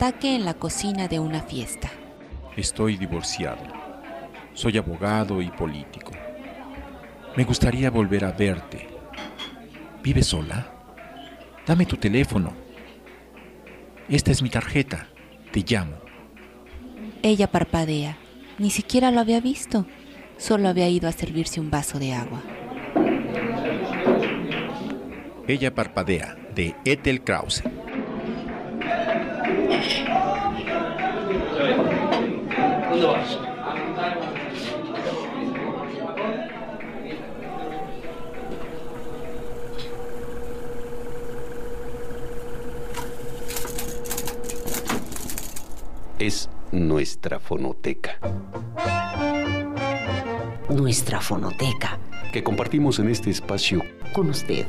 Ataque en la cocina de una fiesta. Estoy divorciado. Soy abogado y político. Me gustaría volver a verte. ¿Vives sola? Dame tu teléfono. Esta es mi tarjeta. Te llamo. Ella parpadea. Ni siquiera lo había visto. Solo había ido a servirse un vaso de agua. Ella parpadea, de Ethel Krause. Es nuestra fonoteca. Nuestra fonoteca. Que compartimos en este espacio Con usted.